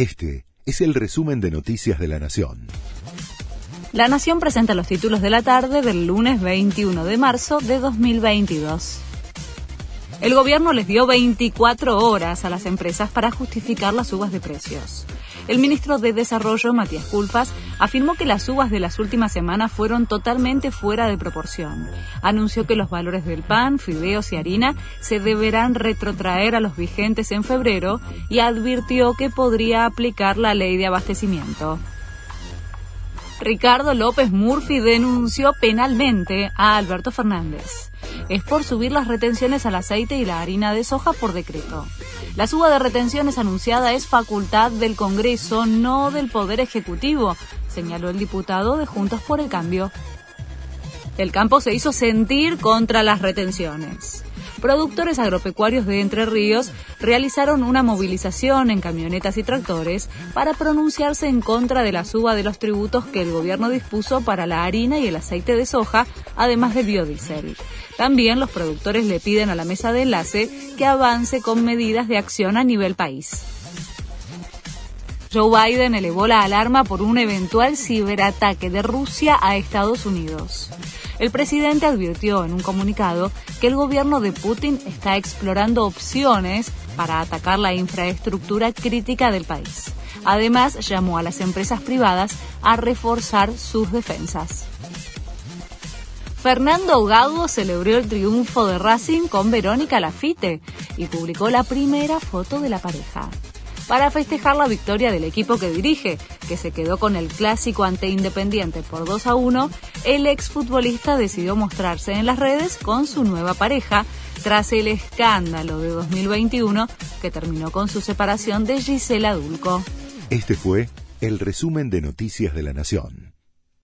Este es el resumen de Noticias de la Nación. La Nación presenta los títulos de la tarde del lunes 21 de marzo de 2022. El gobierno les dio 24 horas a las empresas para justificar las subas de precios. El ministro de Desarrollo, Matías Culpas, afirmó que las subas de las últimas semanas fueron totalmente fuera de proporción. Anunció que los valores del pan, fideos y harina se deberán retrotraer a los vigentes en febrero y advirtió que podría aplicar la ley de abastecimiento. Ricardo López Murphy denunció penalmente a Alberto Fernández. Es por subir las retenciones al aceite y la harina de soja por decreto. La suba de retenciones anunciada es facultad del Congreso, no del Poder Ejecutivo, señaló el diputado de Juntos por el Cambio. El campo se hizo sentir contra las retenciones productores agropecuarios de Entre Ríos realizaron una movilización en camionetas y tractores para pronunciarse en contra de la suba de los tributos que el gobierno dispuso para la harina y el aceite de soja, además del biodiesel. También los productores le piden a la mesa de enlace que avance con medidas de acción a nivel país. Joe Biden elevó la alarma por un eventual ciberataque de Rusia a Estados Unidos. El presidente advirtió en un comunicado que el gobierno de Putin está explorando opciones para atacar la infraestructura crítica del país. Además, llamó a las empresas privadas a reforzar sus defensas. Fernando Gago celebró el triunfo de Racing con Verónica Lafite y publicó la primera foto de la pareja para festejar la victoria del equipo que dirige, que se quedó con el clásico ante Independiente por 2 a 1, el exfutbolista decidió mostrarse en las redes con su nueva pareja tras el escándalo de 2021 que terminó con su separación de Gisela Dulco. Este fue el resumen de Noticias de la Nación.